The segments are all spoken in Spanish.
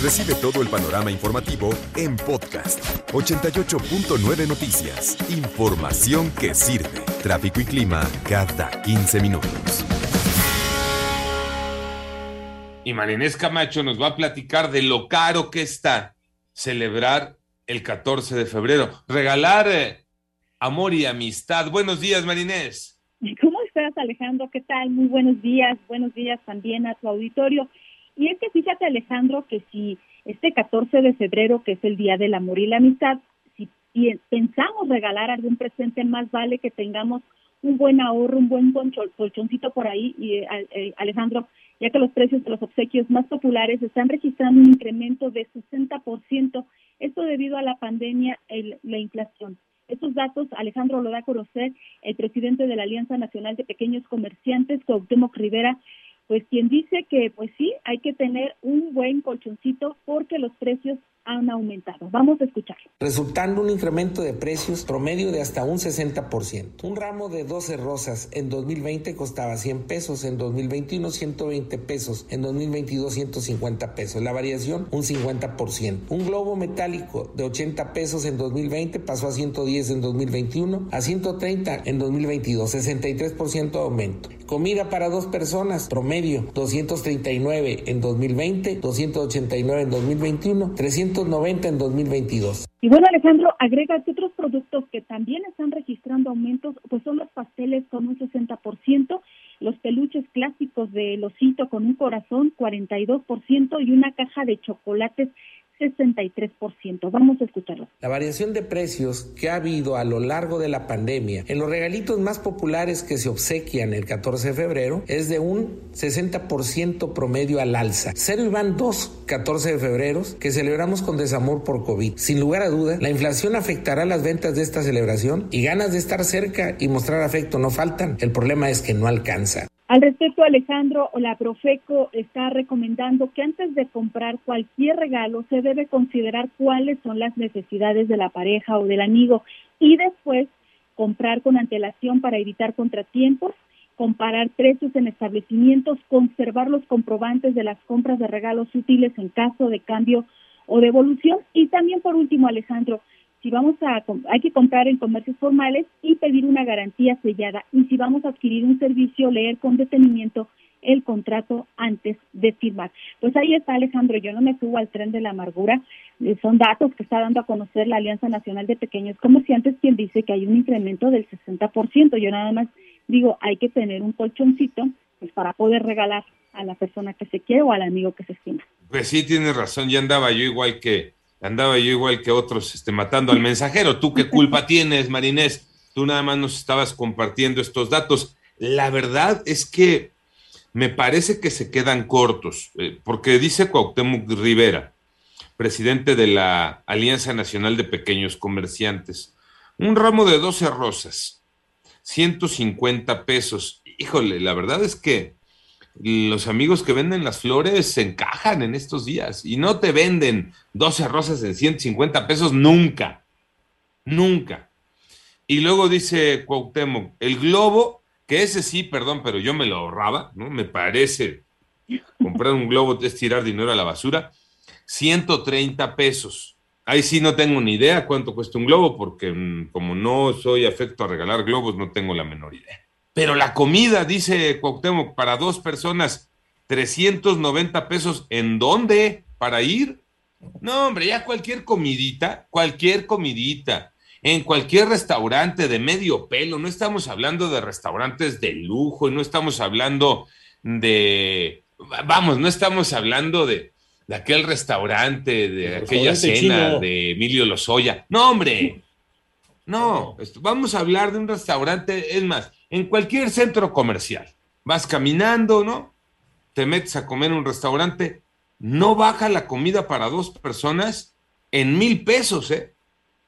Recibe todo el panorama informativo en podcast 88.9 Noticias. Información que sirve. Tráfico y clima cada 15 minutos. Y Marinés Camacho nos va a platicar de lo caro que está celebrar el 14 de febrero. Regalar eh, amor y amistad. Buenos días, Marinés. ¿Cómo estás, Alejandro? ¿Qué tal? Muy buenos días. Buenos días también a tu auditorio. Y es que fíjate, Alejandro, que si este 14 de febrero, que es el Día del Amor y la Amistad, si pensamos regalar algún presente, más vale que tengamos un buen ahorro, un buen colchoncito por ahí, y eh, eh, Alejandro, ya que los precios de los obsequios más populares están registrando un incremento de 60%, esto debido a la pandemia y la inflación. Estos datos, Alejandro lo da a conocer el presidente de la Alianza Nacional de Pequeños Comerciantes, Cuauhtémoc Rivera, pues quien dice que pues sí, hay que tener un buen colchoncito porque los precios han aumentado. Vamos a escuchar. Resultando un incremento de precios promedio de hasta un 60%. Un ramo de 12 rosas en 2020 costaba 100 pesos, en 2021 120 pesos, en 2022 150 pesos. La variación un 50%. Un globo metálico de 80 pesos en 2020 pasó a 110 en 2021, a 130 en 2022, 63% de aumento. Comida para dos personas, promedio 239 en 2020, 289 en 2021, 390 en 2022. Y bueno, Alejandro, agrega que otros productos que también están registrando aumentos, pues son los pasteles con un 60%, los peluches clásicos de losito con un corazón 42% y una caja de chocolates 63%. Vamos a escucharlo. La variación de precios que ha habido a lo largo de la pandemia en los regalitos más populares que se obsequian el 14 de febrero es de un 60% promedio al alza. Cero y van dos 14 de febrero que celebramos con desamor por COVID. Sin lugar a duda, la inflación afectará las ventas de esta celebración y ganas de estar cerca y mostrar afecto no faltan. El problema es que no alcanza. Al respecto, Alejandro, la Profeco está recomendando que antes de comprar cualquier regalo se debe considerar cuáles son las necesidades de la pareja o del amigo y después comprar con antelación para evitar contratiempos, comparar precios en establecimientos, conservar los comprobantes de las compras de regalos útiles en caso de cambio o devolución. Y también por último, Alejandro, si vamos a, hay que comprar en comercios formales y pedir una garantía sellada. Y si vamos a adquirir un servicio, leer con detenimiento el contrato antes de firmar. Pues ahí está Alejandro, yo no me subo al tren de la amargura, eh, son datos que está dando a conocer la Alianza Nacional de Pequeños Comerciantes, quien dice que hay un incremento del 60%. Yo nada más digo, hay que tener un colchoncito pues, para poder regalar a la persona que se quiere o al amigo que se estima. Pues sí, tienes razón, ya andaba yo igual que andaba yo igual que otros este, matando al mensajero. ¿Tú qué culpa tienes, Marinés? Tú nada más nos estabas compartiendo estos datos. La verdad es que me parece que se quedan cortos, eh, porque dice Cuauhtémoc Rivera, presidente de la Alianza Nacional de Pequeños Comerciantes, un ramo de 12 rosas, 150 pesos. Híjole, la verdad es que los amigos que venden las flores se encajan en estos días y no te venden 12 rosas en 150 pesos nunca, nunca. Y luego dice Cuauhtémoc, el globo, que ese sí, perdón, pero yo me lo ahorraba, ¿no? Me parece comprar un globo es tirar dinero a la basura, 130 pesos. Ahí sí no tengo ni idea cuánto cuesta un globo, porque mm, como no soy afecto a regalar globos, no tengo la menor idea. Pero la comida, dice Cuauhtémoc, para dos personas, 390 pesos, ¿en dónde? ¿Para ir? No, hombre, ya cualquier comidita, cualquier comidita, en cualquier restaurante de medio pelo, no estamos hablando de restaurantes de lujo, no estamos hablando de, vamos, no estamos hablando de, de aquel restaurante, de aquella cena de Emilio Lozoya. No, hombre, no, vamos a hablar de un restaurante, es más, en cualquier centro comercial. Vas caminando, ¿no? Te metes a comer en un restaurante, no baja la comida para dos personas en mil pesos, ¿eh?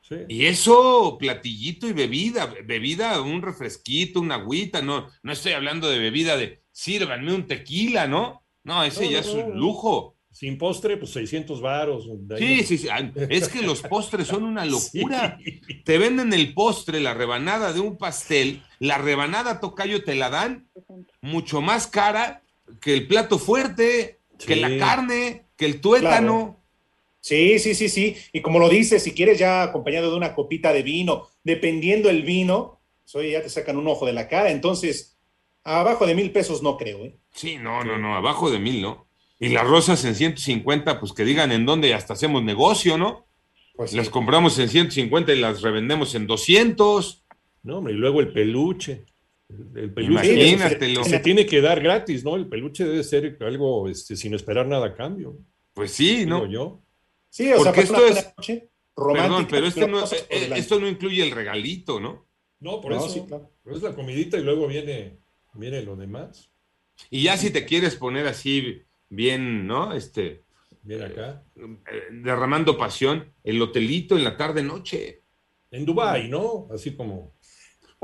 Sí. Y eso, platillito y bebida, bebida, un refresquito, una agüita, no, no estoy hablando de bebida de sírvanme un tequila, ¿no? No, ese No, ya no, es un lujo. Sin postre, pues 600 varos. Sí, sí, sí. Es que los postres son una locura. Sí. Te venden el postre, la rebanada de un pastel, la rebanada tocayo te la dan mucho más cara que el plato fuerte, que la carne, que el tuétano. Sí, sí, sí, sí. Y como lo dices, si quieres ya acompañado de una copita de vino, dependiendo el vino, pues, oye, ya te sacan un ojo de la cara. Entonces, abajo de mil pesos no creo, ¿eh? Sí, no, no, no, abajo de mil, ¿no? Y las rosas en 150, pues que digan en dónde hasta hacemos negocio, ¿no? Pues sí. Las compramos en 150 y las revendemos en 200. No, hombre, y luego el peluche. El, el peluche Imagínatelo. se tiene que dar gratis, ¿no? El peluche debe ser algo este, sin esperar nada a cambio. Pues sí, ¿no? yo. Sí, o sea, Porque para una esto es- noche Perdón, pero este no, eh, esto no incluye el regalito, ¿no? No, por No, eso. sí, claro. Es la comidita y luego viene, viene lo demás. Y ya si te quieres poner así bien, ¿no? Este, Viene acá. eh, derramando pasión, el hotelito en la tarde-noche. En Dubái, ¿no? Así como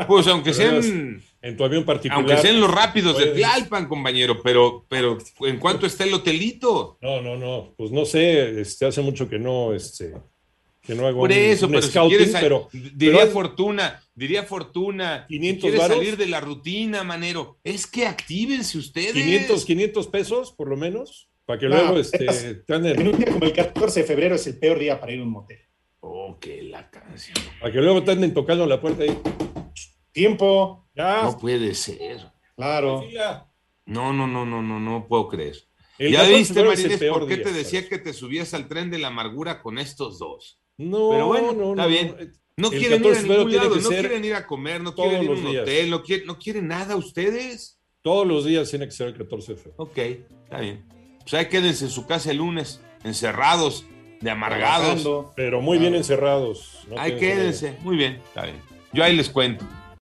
Pues aunque sean, en tu avión particular. aunque sean los rápidos de. Tlalpan, compañero, pero, pero ¿en cuánto está el hotelito? No, no, no. Pues no sé, este, hace mucho que no, este, que no hago Por un- eso, un pero si scouting, quieres, pero, diría pero- Fortuna, diría Fortuna, 500 quieres varos. salir de la rutina, manero, es que actívense ustedes. 500, 500 pesos, por lo menos, para que No, luego este, es- anden- un día como el 14 de febrero es el peor día para ir a un motel. Oh, que la canción. para que luego te anden tocando la puerta ahí. Tiempo, Ya, No puede ser. claro. No, no, no, no, no, no puedo creer. El ya 14 de viste, Marínez, por qué día, te decía ¿sabes? que te subías al tren de la amargura con estos dos. No, Pero bueno, no, está no, bien. no. Quieren ir 14 a ningún lado, no quieren ir a comer, no quieren ir a un días. hotel, no quieren, no quieren nada ustedes. Todos los días tiene que ser el 14 de febrero. Ok, está bien. Pues ahí quédense en su casa el lunes, encerrados, de amargados. Trabajando. Pero muy bien encerrados. no Ahí quédense. Muy bien, está bien. Yo ahí les cuento.